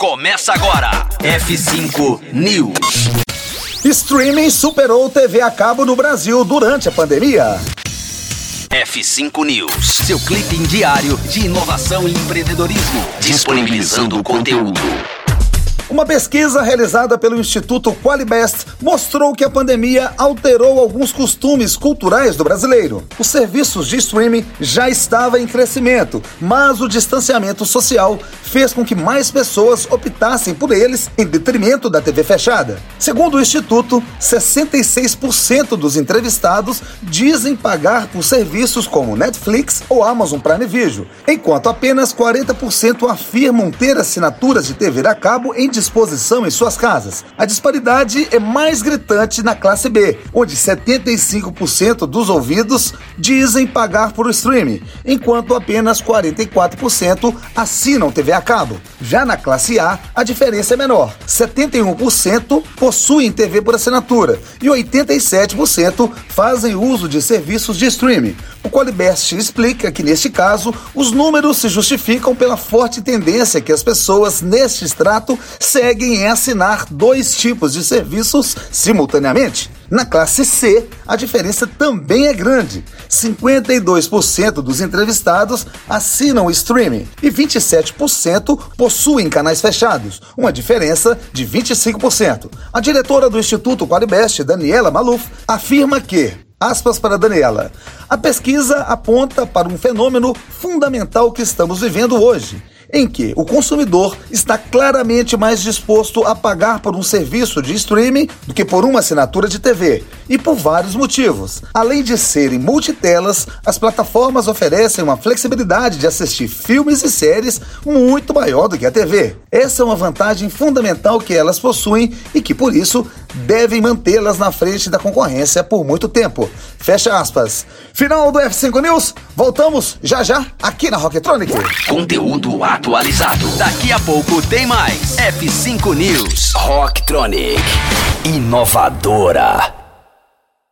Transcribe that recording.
Começa agora. F5 News. Streaming superou TV a cabo no Brasil durante a pandemia. F5 News, seu clipe diário de inovação e empreendedorismo, disponibilizando o conteúdo. Uma pesquisa realizada pelo Instituto Qualibest mostrou que a pandemia alterou alguns costumes culturais do brasileiro. Os serviços de streaming já estavam em crescimento, mas o distanciamento social fez com que mais pessoas optassem por eles em detrimento da TV fechada. Segundo o Instituto, 66% dos entrevistados dizem pagar por serviços como Netflix ou Amazon Prime Video, enquanto apenas 40% afirmam ter assinaturas de TV a cabo em disposição em suas casas. A disparidade é mais gritante na classe B, onde 75% dos ouvidos dizem pagar por streaming, enquanto apenas 44% assinam TV a cabo. Já na classe A, a diferença é menor. 71% possuem TV por assinatura e 87% fazem uso de serviços de streaming. O Qualibest explica que, neste caso, os números se justificam pela forte tendência que as pessoas neste extrato seguem em assinar dois tipos de serviços simultaneamente. Na classe C, a diferença também é grande. 52% dos entrevistados assinam streaming e 27% possuem canais fechados, uma diferença de 25%. A diretora do Instituto Qualibest, Daniela Maluf, afirma que Aspas para Daniela. A pesquisa aponta para um fenômeno fundamental que estamos vivendo hoje em que o consumidor está claramente mais disposto a pagar por um serviço de streaming do que por uma assinatura de TV, e por vários motivos. Além de serem multitelas, as plataformas oferecem uma flexibilidade de assistir filmes e séries muito maior do que a TV. Essa é uma vantagem fundamental que elas possuem e que, por isso, devem mantê-las na frente da concorrência por muito tempo. Fecha aspas. Final do F5 News, voltamos já já aqui na Rocktronic. Conteúdo atualizado. Daqui a pouco tem mais. F5 News. Rocktronic. Inovadora.